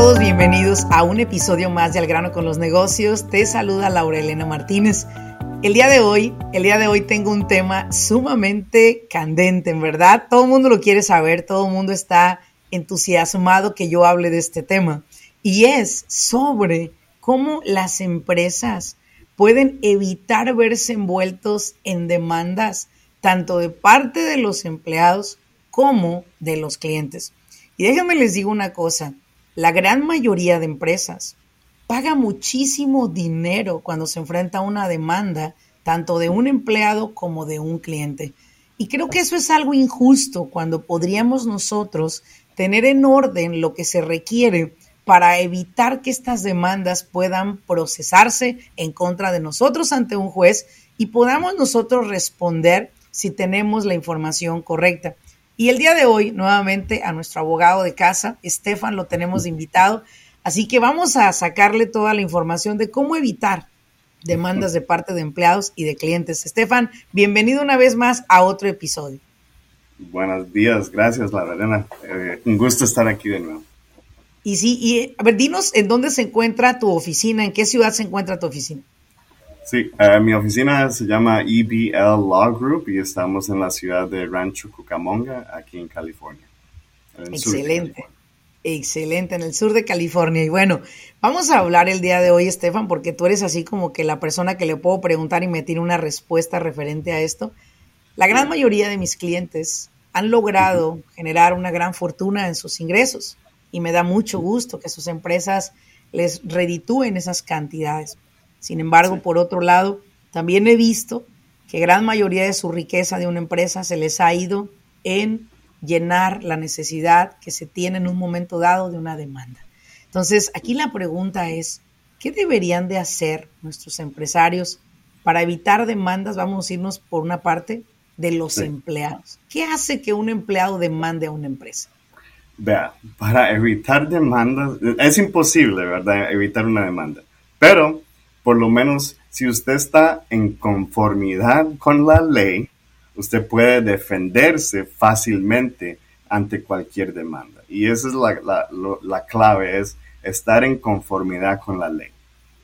Todos? Bienvenidos a un episodio más de Al grano con los negocios. Te saluda Laura Elena Martínez. El día de hoy, el día de hoy tengo un tema sumamente candente, en verdad. Todo el mundo lo quiere saber, todo el mundo está entusiasmado que yo hable de este tema. Y es sobre cómo las empresas pueden evitar verse envueltos en demandas tanto de parte de los empleados como de los clientes. Y déjenme les digo una cosa, la gran mayoría de empresas paga muchísimo dinero cuando se enfrenta a una demanda, tanto de un empleado como de un cliente. Y creo que eso es algo injusto cuando podríamos nosotros tener en orden lo que se requiere para evitar que estas demandas puedan procesarse en contra de nosotros ante un juez y podamos nosotros responder si tenemos la información correcta. Y el día de hoy, nuevamente, a nuestro abogado de casa, Estefan, lo tenemos invitado. Así que vamos a sacarle toda la información de cómo evitar demandas de parte de empleados y de clientes. Estefan, bienvenido una vez más a otro episodio. Buenos días, gracias, la verdad. Eh, un gusto estar aquí de nuevo. Y sí, y a ver, dinos en dónde se encuentra tu oficina, en qué ciudad se encuentra tu oficina. Sí, uh, mi oficina se llama EBL Law Group y estamos en la ciudad de Rancho Cucamonga, aquí en California. En Excelente. Excelente, en el sur de California. Y bueno, vamos a hablar el día de hoy, Estefan, porque tú eres así como que la persona que le puedo preguntar y me tiene una respuesta referente a esto. La gran mayoría de mis clientes han logrado generar una gran fortuna en sus ingresos y me da mucho gusto que sus empresas les reditúen esas cantidades. Sin embargo, por otro lado, también he visto que gran mayoría de su riqueza de una empresa se les ha ido en llenar la necesidad que se tiene en un momento dado de una demanda. Entonces, aquí la pregunta es, ¿qué deberían de hacer nuestros empresarios para evitar demandas? Vamos a irnos por una parte de los empleados. ¿Qué hace que un empleado demande a una empresa? Vea, para evitar demandas, es imposible, ¿verdad? Evitar una demanda. Pero, por lo menos, si usted está en conformidad con la ley, usted puede defenderse fácilmente ante cualquier demanda. Y esa es la, clave, es estar en conformidad con la ley,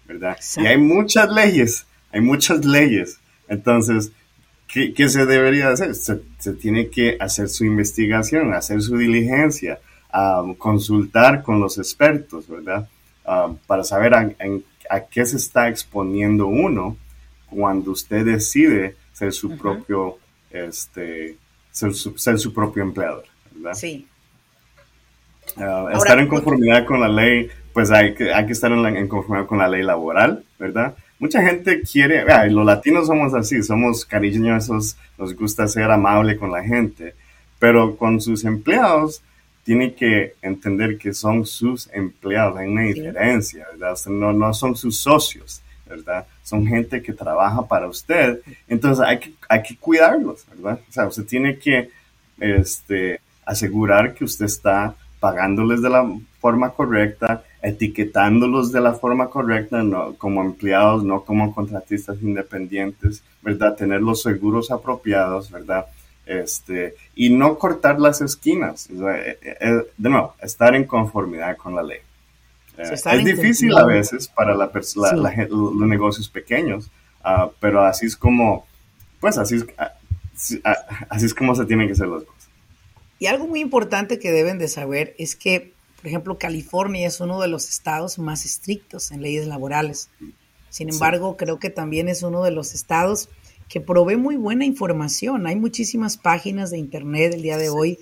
¿verdad? Y hay muchas leyes, hay muchas leyes. Entonces, ¿qué, se debería hacer? Se, tiene que hacer su investigación, hacer su diligencia, um, consultar con los expertos, ¿verdad? Para saber a, a, qué se está exponiendo uno cuando usted decide ser su propio este, ser su, propio empleador, ¿verdad? Sí. Ah, estar en conformidad con la ley, pues hay que, hay que estar en, conformidad con la ley laboral, ¿verdad? Mucha gente quiere, los latinos somos así, somos cariñosos, nos gusta ser amable con la gente, pero con sus empleados tiene que entender que son sus empleados, hay una diferencia, ¿verdad? no, no son sus socios, ¿verdad? Son gente que trabaja para usted, entonces hay que, hay que cuidarlos, ¿verdad? O sea, usted tiene que este, asegurar que usted está pagándoles de la forma correcta, etiquetándolos de la forma correcta, no como empleados, no como contratistas independientes, ¿verdad? Tener los seguros apropiados, ¿verdad? Este, y no cortar las esquinas. Eh, eh, de nuevo, estar en conformidad con la ley es difícil a veces para la, los negocios pequeños, ah, pero así es como, pues así es, ah, ah, así es como se tienen que hacer las cosas. Y algo muy importante que deben de saber es que, por ejemplo, California es uno de los estados más estrictos en leyes laborales. Sin embargo, creo que también es uno de los estados que provee muy buena información. Hay muchísimas páginas de internet el día de hoy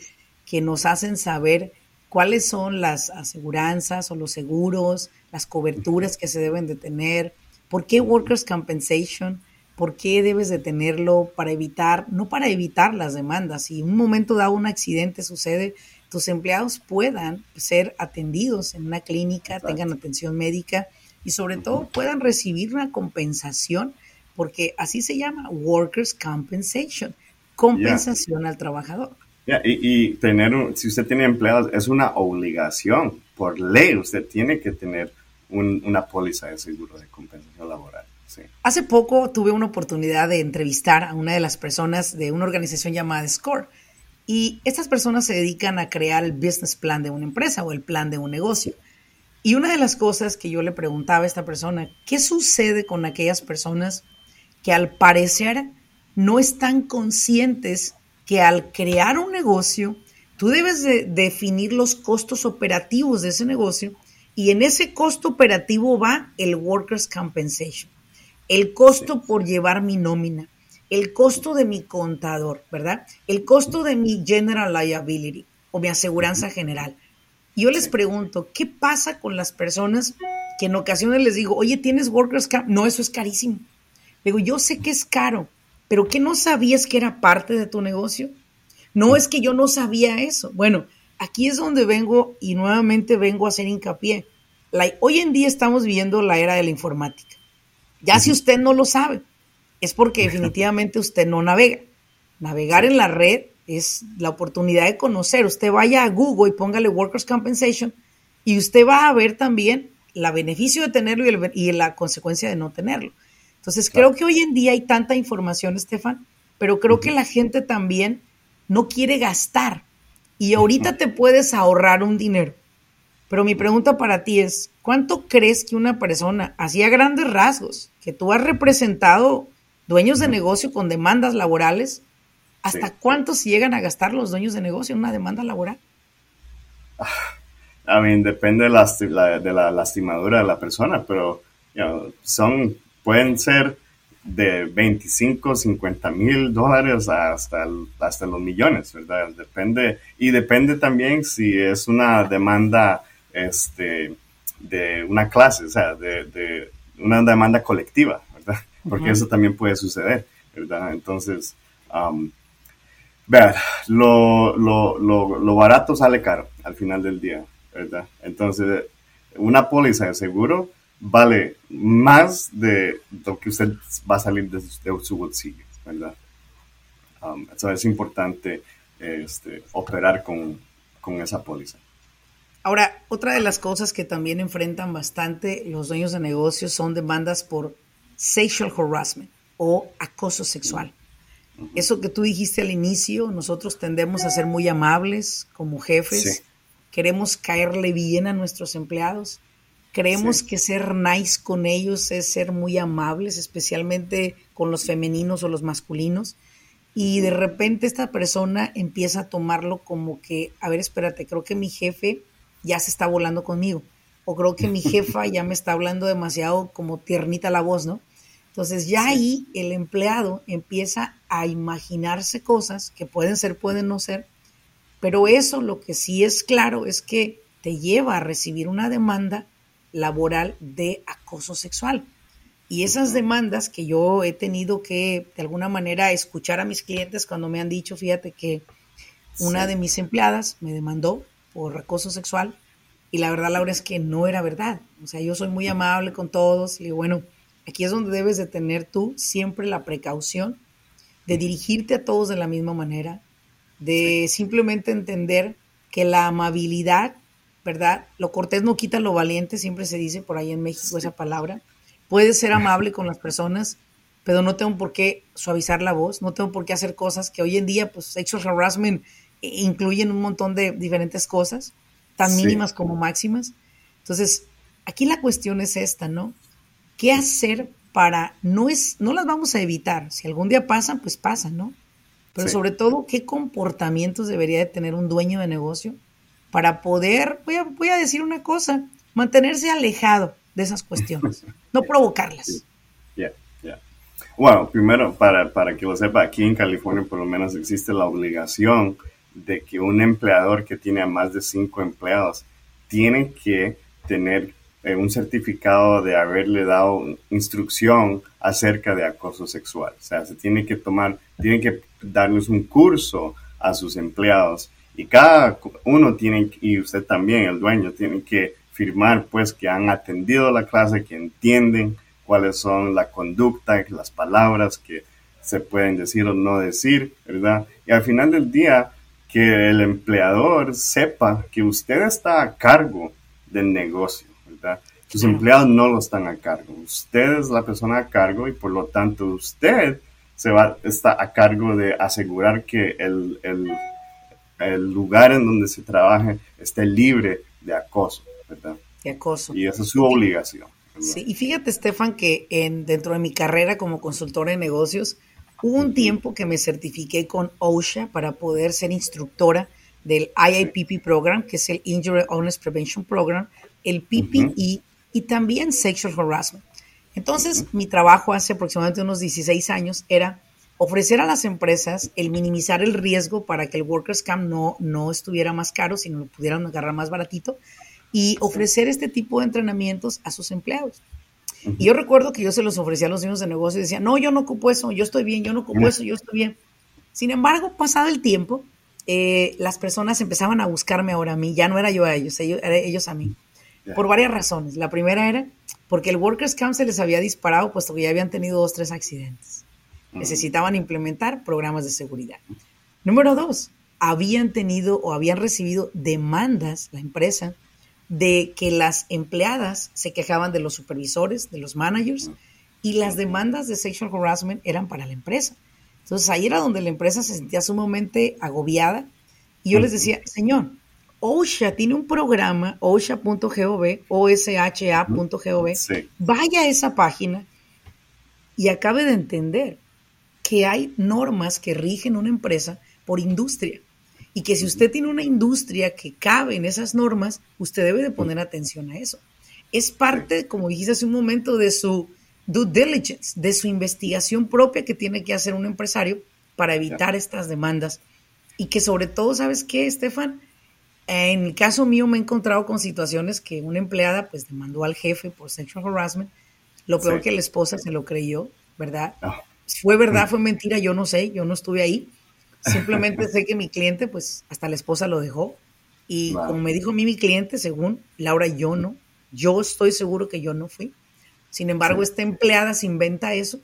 que nos hacen saber cuáles son las aseguranzas o los seguros, las coberturas que se deben de tener, por qué Workers' Compensation, ¿Por qué debes de tenerlo para evitar, no para evitar las demandas? Si en un momento dado un accidente sucede, tus empleados puedan ser atendidos en una clínica, tengan atención médica y sobre todo puedan recibir una compensación, porque así se llama Workers' Compensation, compensación al trabajador. y, tener, si usted tiene empleados, es una obligación por ley, usted tiene que tener una póliza de seguro de compensación laboral. Hace poco tuve una oportunidad de entrevistar a una de las personas de una organización llamada SCORE. Y estas personas se dedican a crear el business plan de una empresa o el plan de un negocio. Y una de las cosas que yo le preguntaba a esta persona, ¿qué sucede con aquellas personas que al parecer no están conscientes que al crear un negocio, tú debes de definir los costos operativos de ese negocio y en ese costo operativo va el Workers' Compensation el costo por llevar mi nómina, el costo de mi contador, ¿verdad? El costo de mi general liability o mi aseguranza general. Yo les pregunto, ¿qué pasa con las personas que en ocasiones les digo, oye, ¿tienes Workers? No, eso es carísimo. Digo, yo sé que es caro, pero ¿qué no sabías que era parte de tu negocio? No es que yo no sabía eso. Bueno, aquí es donde vengo y nuevamente vengo a hacer hincapié. hoy en día estamos viviendo la era de la informática. Ya si usted no lo sabe, es porque definitivamente usted no navega. Navegar en la red es la oportunidad de conocer. Usted vaya a Google y póngale Workers' Compensation y usted va a ver también la beneficio de tenerlo y, la consecuencia de no tenerlo. Entonces, creo que hoy en día hay tanta información, Estefan, pero creo que la gente también no quiere gastar. Y ahorita te puedes ahorrar un dinero. Pero mi pregunta para ti es, ¿cuánto crees que una persona, así a grandes rasgos, que tú has representado dueños de negocio con demandas laborales, ¿hasta cuánto se llegan a gastar los dueños de negocio en una demanda laboral? A mí, depende de la, de la, lastimadura de la persona, pero son, pueden ser de 25, 50 mil dólares hasta, hasta los millones, ¿verdad? Depende, y depende también si es una demanda este, de una clase, o sea, de, una demanda colectiva, ¿verdad? Porque eso también puede suceder, ¿verdad? Entonces, um, vean, lo, lo, barato sale caro al final del día, ¿verdad? Entonces, una póliza de seguro vale más de lo que usted va a salir de, su bolsillo, ¿verdad? Um, es importante este, operar con, con esa póliza. Ahora, otra de las cosas que también enfrentan bastante los dueños de negocios son demandas por sexual harassment o acoso sexual. Eso que tú dijiste al inicio, nosotros tendemos a ser muy amables como jefes, queremos caerle bien a nuestros empleados, creemos que ser nice con ellos es ser muy amables, especialmente con los femeninos o los masculinos. Y de repente esta persona empieza a tomarlo como que, a ver, espérate, creo que mi jefe ya se está volando conmigo. O creo que mi jefa ya me está hablando demasiado como tiernita la voz, ¿no? Entonces ya ahí el empleado empieza a imaginarse cosas que pueden ser, pueden no ser, pero eso lo que sí es claro es que te lleva a recibir una demanda laboral de acoso sexual. Y esas demandas que yo he tenido que de alguna manera escuchar a mis clientes cuando me han dicho, fíjate que una de mis empleadas me demandó por acoso sexual. Y la verdad, Laura, es que no era verdad. O sea, yo soy muy amable con todos. Y bueno, aquí es donde debes de tener tú siempre la precaución de dirigirte a todos de la misma manera, de simplemente entender que la amabilidad, ¿verdad? Lo cortés no quita lo valiente, siempre se dice por ahí en México esa palabra. Puedes ser amable con las personas, pero no tengo por qué suavizar la voz, no tengo por qué hacer cosas que hoy en día, pues, sexual harassment incluyen un montón de diferentes cosas, tan mínimas como máximas. Entonces, aquí la cuestión es esta, ¿no? ¿Qué hacer para, no es, no las vamos a evitar, si algún día pasan, pues pasan, ¿no? Pero sobre todo, ¿qué comportamientos debería de tener un dueño de negocio para poder, voy a, voy a decir una cosa, mantenerse alejado de esas cuestiones, no provocarlas? Ya, ya. Bueno, primero, para, para que lo sepa, aquí en California por lo menos existe la obligación de que un empleador que tiene a más de cinco empleados tiene que tener eh, un certificado de haberle dado instrucción acerca de acoso sexual. O sea, se tiene que tomar, tienen que darles un curso a sus empleados y cada uno tiene, y usted también, el dueño, tiene que firmar pues que han atendido la clase, que entienden cuáles son la conducta, las palabras que se pueden decir o no decir, ¿verdad? Y al final del día, que el empleador sepa que usted está a cargo del negocio sus empleados no lo están a cargo. Usted es la persona a cargo y por lo tanto usted se va, está a cargo de asegurar que el, lugar en donde se trabaje esté libre de acoso, ¿verdad? De acoso. Y esa es su obligación. Sí, y fíjate, Estefan, que en, dentro de mi carrera como consultora de negocios, hubo un tiempo que me certifiqué con OSHA para poder ser instructora del IIPP Program, que es el Injury Honest Prevention Program, el PPE y también sexual harassment. Entonces, mi trabajo hace aproximadamente unos 16 años era ofrecer a las empresas el minimizar el riesgo para que el Workers Camp no, no estuviera más caro, sino lo pudieran agarrar más baratito y ofrecer este tipo de entrenamientos a sus empleados. Y yo recuerdo que yo se los ofrecía a los niños de negocio y decía, no, yo no ocupo eso, yo estoy bien, yo no ocupo eso, yo estoy bien. Sin embargo, pasado el tiempo, eh, las personas empezaban a buscarme ahora a mí, ya no era yo a ellos, ellos, ellos a mí por varias razones. La primera era porque el Workers Camp se les había disparado puesto que ya habían tenido dos, tres accidentes. Necesitaban implementar programas de seguridad. Número dos, habían tenido o habían recibido demandas, la empresa, de que las empleadas se quejaban de los supervisores, de los managers, y las demandas de sexual harassment eran para la empresa. Entonces ahí era donde la empresa se sentía sumamente agobiada y yo les decía, señor, OSHA tiene un programa, osha.gov, osha.gov. Vaya a esa página y acabe de entender que hay normas que rigen una empresa por industria y que si usted tiene una industria que cabe en esas normas, usted debe de poner atención a eso. Es parte, como dijiste hace un momento, de su due diligence, de su investigación propia que tiene que hacer un empresario para evitar estas demandas. Y que sobre todo, ¿sabes qué, Estefan? En el caso mío me he encontrado con situaciones que una empleada pues demandó al jefe por sexual harassment. Lo peor que la esposa se lo creyó, ¿verdad? Ah. Fue verdad, fue mentira, yo no sé, yo no estuve ahí. Simplemente sé que mi cliente pues hasta la esposa lo dejó. Y como me dijo a mí mi cliente, según Laura, yo no. Yo estoy seguro que yo no fui. Sin embargo, esta empleada se inventa eso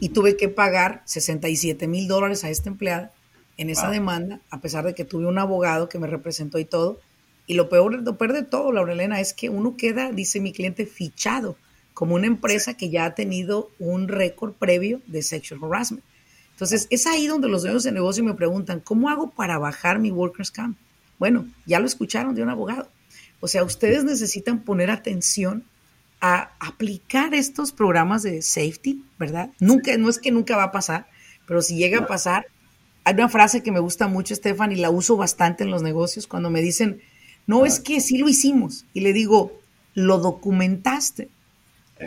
y tuve que pagar 67 mil dólares a esta empleada en esa demanda, a pesar de que tuve un abogado que me representó y todo. Y lo peor, lo peor de todo, Laurelena, es que uno queda, dice mi cliente, fichado como una empresa que ya ha tenido un récord previo de sexual harassment. Entonces, es ahí donde los dueños de negocio me preguntan, ¿cómo hago para bajar mi workers' camp? Bueno, ya lo escucharon de un abogado. O sea, ustedes necesitan poner atención a aplicar estos programas de safety, ¿verdad? Nunca, no es que nunca va a pasar, pero si llega a pasar, hay una frase que me gusta mucho, Estefan, y la uso bastante en los negocios cuando me dicen, no, es que sí lo hicimos. Y le digo, lo documentaste.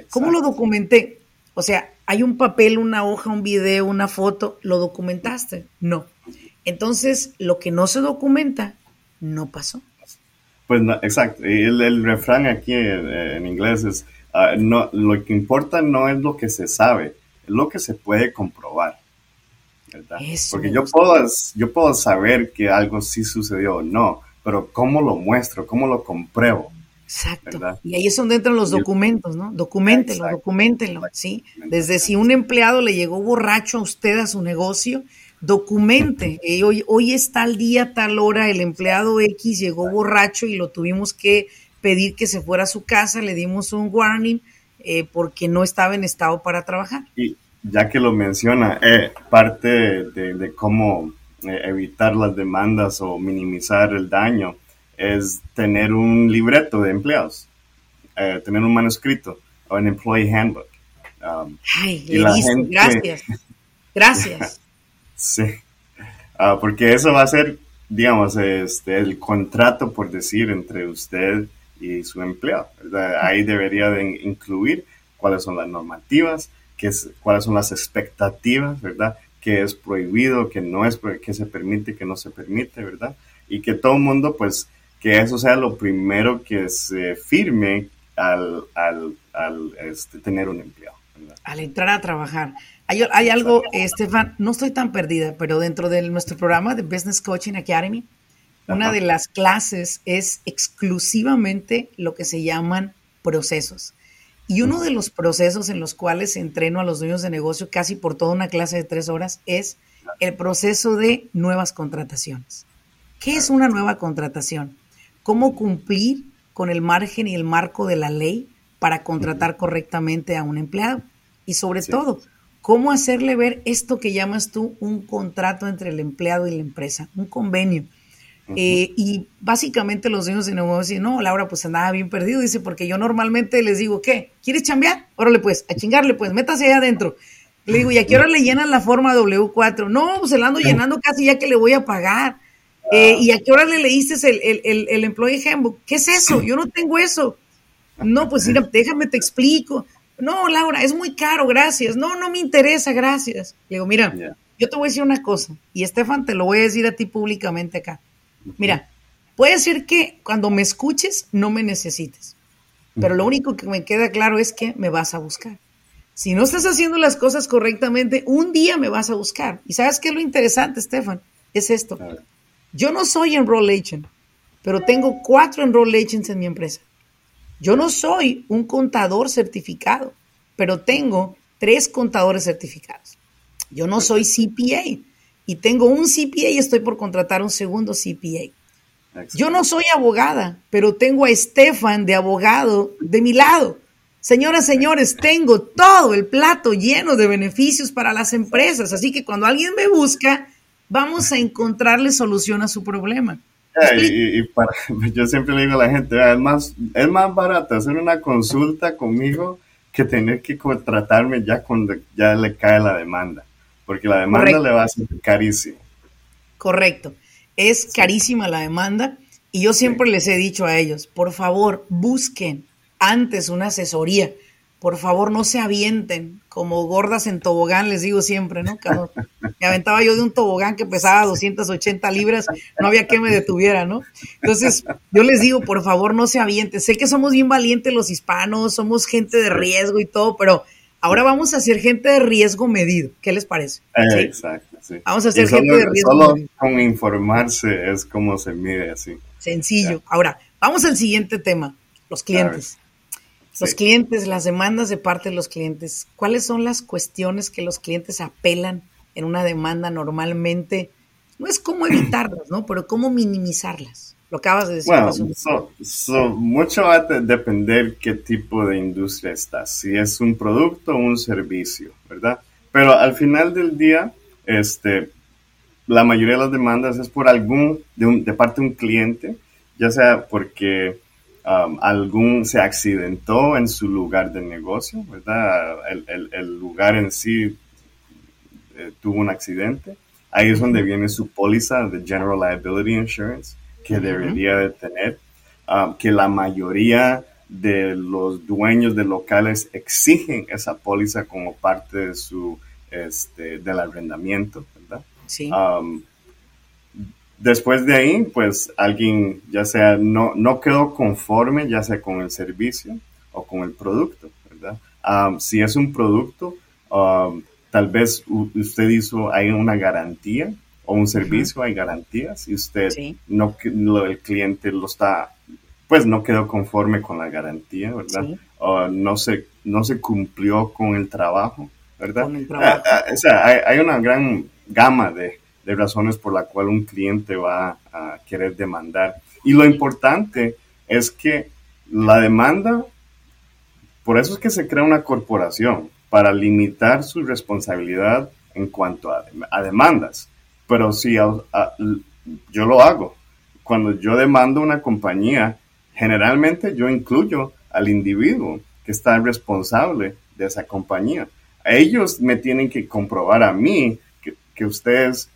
¿Cómo lo documenté? O sea, hay un papel, una hoja, un video, una foto, ¿lo documentaste? No. Entonces, lo que no se documenta, no pasó. Pues no, exacto. Y el, refrán aquí en, inglés es, ah, no, lo que importa no es lo que se sabe, es lo que se puede comprobar. Porque yo puedo, yo puedo saber que algo sí sucedió o no, pero ¿cómo lo muestro? ¿Cómo lo compruebo? Exacto. Y ahí es donde entran los documentos, ¿no? Documentenlo, documentenlo, ¿sí? Desde si un empleado le llegó borracho a usted a su negocio, documente. hoy, hoy es tal día, tal hora, el empleado X llegó borracho y lo tuvimos que pedir que se fuera a su casa, le dimos un warning eh, porque no estaba en estado para trabajar ya que lo menciona, eh, parte de, cómo eh, evitar las demandas o minimizar el daño es tener un libreto de empleados, eh, tener un manuscrito o un employee handbook. Um, Ay, gracias. Gracias. sí, ah, porque eso va a ser, digamos, este, el contrato, por decir, entre usted y su empleado. Ahí debería de incluir cuáles son las normativas, es, cuáles son las expectativas, ¿verdad? Que es prohibido, que no es, que se permite, que no se permite, ¿verdad? Y que todo el mundo, pues, que eso sea lo primero que se firme al, este, tener un empleo. Al entrar a trabajar. Hay, hay algo, Estefan, no estoy tan perdida, pero dentro de nuestro programa de Business Coaching Academy, una de las clases es exclusivamente lo que se llaman procesos. Y uno de los procesos en los cuales entreno a los dueños de negocio casi por toda una clase de tres horas es el proceso de nuevas contrataciones. ¿Qué es una nueva contratación? ¿Cómo cumplir con el margen y el marco de la ley para contratar correctamente a un empleado? Y sobre todo, ¿cómo hacerle ver esto que llamas tú un contrato entre el empleado y la empresa, un convenio? Eh, y básicamente los dueños de negocio dicen, no, Laura, pues andaba bien perdido. Dice, porque yo normalmente les digo, ¿qué? ¿Quieres chambear? Órale, pues, a chingarle, pues, métase allá adentro. Le digo, ¿y a qué hora le llenan la forma W4? No, pues se la ando llenando casi ya que le voy a pagar. Eh, ¿Y a qué hora le leíste el, el, el, el Employee Handbook? ¿Qué es eso? Yo no tengo eso. No, pues mira, déjame te explico. No, Laura, es muy caro, gracias. No, no me interesa, gracias. Le digo, mira, yo te voy a decir una cosa, y Estefan, te lo voy a decir a ti públicamente acá. Mira, puede ser que cuando me escuches no me necesites, pero lo único que me queda claro es que me vas a buscar. Si no estás haciendo las cosas correctamente, un día me vas a buscar. ¿Y sabes qué es lo interesante, Estefan? Es esto. Yo no soy enroll agent, pero tengo cuatro enroll agents en mi empresa. Yo no soy un contador certificado, pero tengo tres contadores certificados. Yo no soy CPA, y tengo un CPA y estoy por contratar un segundo CPA. Yo no soy abogada, pero tengo a Estefan de abogado de mi lado. Señoras, señores, tengo todo el plato lleno de beneficios para las empresas, así que cuando alguien me busca, vamos a encontrarle solución a su problema. y, yo siempre le digo a la gente, es más, es más barato hacer una consulta conmigo que tener que contratarme ya cuando ya le cae la demanda porque la demanda le va a ser carísimo. Correcto, es carísima la demanda y yo siempre les he dicho a ellos, por favor, busquen antes una asesoría, por favor no se avienten como gordas en tobogán, les digo siempre, ¿no? me aventaba yo de un tobogán que pesaba 280 libras, no había que me detuviera, ¿no? Entonces, yo les digo, por favor, no se avienten. Sé que somos bien valientes los hispanos, somos gente de riesgo y todo, pero Ahora vamos a ser gente de riesgo medido. ¿Qué les parece? Eh, exacto, sí. Vamos a ser gente de riesgo solo con informarse es como se mide así. Sencillo. Ahora, vamos al siguiente tema, los clientes. Los clientes, las demandas de parte de los clientes. ¿Cuáles son las cuestiones que los clientes apelan en una demanda normalmente? No es cómo evitarlas, ¿no? Pero cómo minimizarlas. Lo acabas de decir. Bueno, mucho va a depender qué tipo de industria estás, si es un producto o un servicio, ¿verdad? Pero al final del día, este, la mayoría de las demandas es por algún, de, parte de un cliente, ya sea porque um, algún se accidentó en su lugar de negocio, ¿verdad? El, lugar en sí eh, tuvo un accidente. Ahí es donde viene su póliza de General Liability Insurance que debería de tener, um, que la mayoría de los dueños de locales exigen esa póliza como parte de su este, del arrendamiento, ¿verdad? Sí. Um, después de ahí, pues alguien ya sea no, no quedó conforme, ya sea con el servicio o con el producto, ¿verdad? Um, si es un producto, tal vez usted hizo, hay una garantía o un servicio, hay garantías y usted no, el cliente lo está, pues no quedó conforme con la garantía, ¿verdad? O no se, no se cumplió con el trabajo, ¿verdad? Ah, o sea, hay, una gran gama de, de razones por la cual un cliente va a querer demandar. Y lo importante es que la demanda, por eso es que se crea una corporación, para limitar su responsabilidad en cuanto a, a demandas. Pero si yo lo hago, cuando yo demando una compañía, generalmente yo incluyo al individuo que está responsable de esa compañía. Ellos me tienen que comprobar a mí que, ustedes,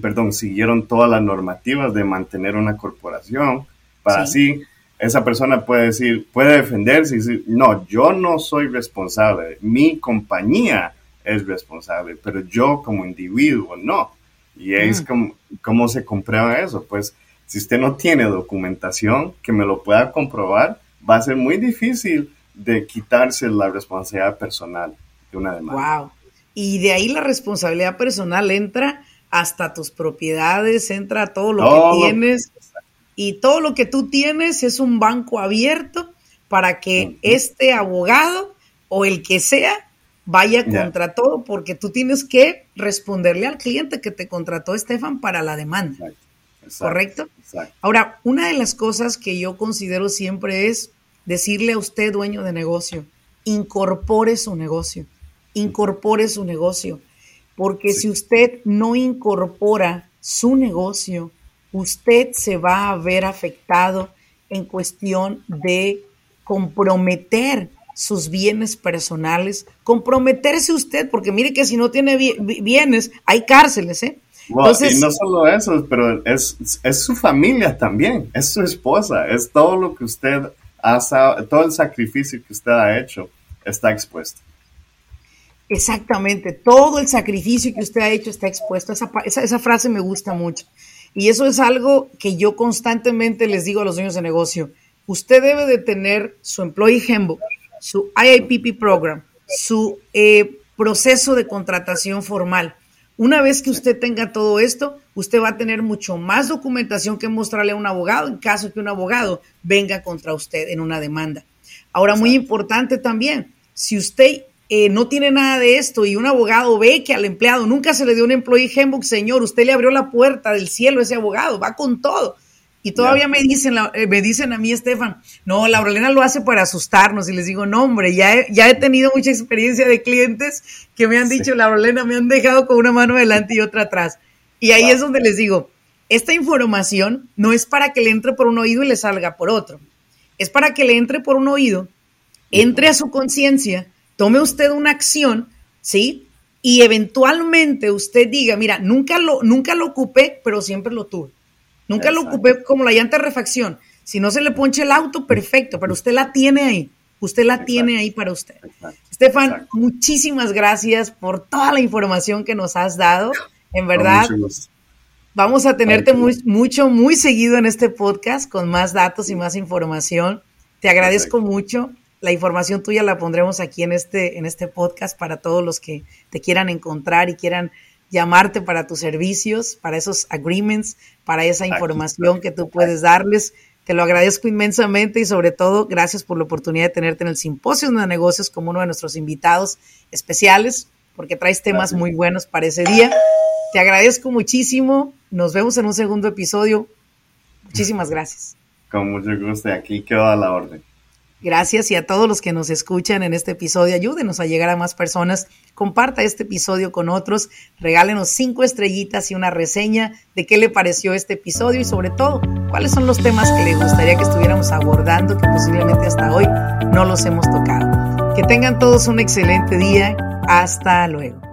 perdón, siguieron todas las normativas de mantener una corporación para así esa persona puede decir, puede defenderse y decir, no, yo no soy responsable, mi compañía es responsable, pero yo como individuo no. Y es mm. como, cómo se comprueba eso. Pues si usted no tiene documentación que me lo pueda comprobar, va a ser muy difícil de quitarse la responsabilidad personal de una demanda. Wow. Y de ahí la responsabilidad personal entra hasta tus propiedades, entra todo lo que tienes. Y todo lo que tú tienes es un banco abierto para que este abogado o el que sea vaya contra todo, porque tú tienes que responderle al cliente que te contrató, Estefan, para la demanda. ¿Correcto? Ahora, una de las cosas que yo considero siempre es decirle a usted, dueño de negocio, incorpore su negocio, incorpore su negocio, porque si usted no incorpora su negocio, usted se va a ver afectado en cuestión de comprometer sus bienes personales, comprometerse usted, porque mire que si no tiene bienes, hay cárceles, ¿eh? y no solo eso, pero es, es su familia también, es su esposa, es todo lo que usted ha, todo el sacrificio que usted ha hecho está expuesto. Exactamente, todo el sacrificio que usted ha hecho está expuesto. Esa, esa, esa, frase me gusta mucho. Y eso es algo que yo constantemente les digo a los dueños de negocio. Usted debe de tener su Employee Handbook, su IIPP Program, su eh, proceso de contratación formal. Una vez que usted tenga todo esto, usted va a tener mucho más documentación que mostrarle a un abogado en caso que un abogado venga contra usted en una demanda. Ahora, muy importante también, si usted eh, no tiene nada de esto y un abogado ve que al empleado nunca se le dio un employee handbook, señor, usted le abrió la puerta del cielo a ese abogado, va con todo. Y todavía me dicen, eh, me dicen a mí, Estefan, no, Laurelena lo hace para asustarnos. Y les digo, no, hombre, ya he, ya he tenido mucha experiencia de clientes que me han dicho, Laurelena, me han dejado con una mano adelante y otra atrás. Y ahí es donde les digo, esta información no es para que le entre por un oído y le salga por otro. Es para que le entre por un oído, entre a su conciencia, tome usted una acción, ¿sí? Y eventualmente usted diga, mira, nunca lo, nunca lo ocupé, pero siempre lo tuve. Nunca lo ocupé como la llanta de refacción. Si no se le ponche el auto, perfecto, pero usted la tiene ahí. Usted la tiene ahí para usted. Estefan, muchísimas gracias por toda la información que nos has dado. En verdad, vamos a tenerte muy, mucho, muy seguido en este podcast con más datos y más información. Te agradezco mucho. La información tuya la pondremos aquí en este, en este podcast para todos los que te quieran encontrar y quieran llamarte para tus servicios, para esos agreements, para esa información que tú puedes darles. Te lo agradezco inmensamente y sobre todo gracias por la oportunidad de tenerte en el Simposio de Negocios como uno de nuestros invitados especiales, porque traes temas muy buenos para ese día. Te agradezco muchísimo. Nos vemos en un segundo episodio. Muchísimas gracias. Con mucho gusto. Aquí quedo a la orden. Gracias y a todos los que nos escuchan en este episodio, ayúdenos a llegar a más personas. Comparta este episodio con otros, regálenos cinco estrellitas y una reseña de qué le pareció este episodio y sobre todo, cuáles son los temas que le gustaría que estuviéramos abordando que posiblemente hasta hoy no los hemos tocado. Que tengan todos un excelente día. Hasta luego.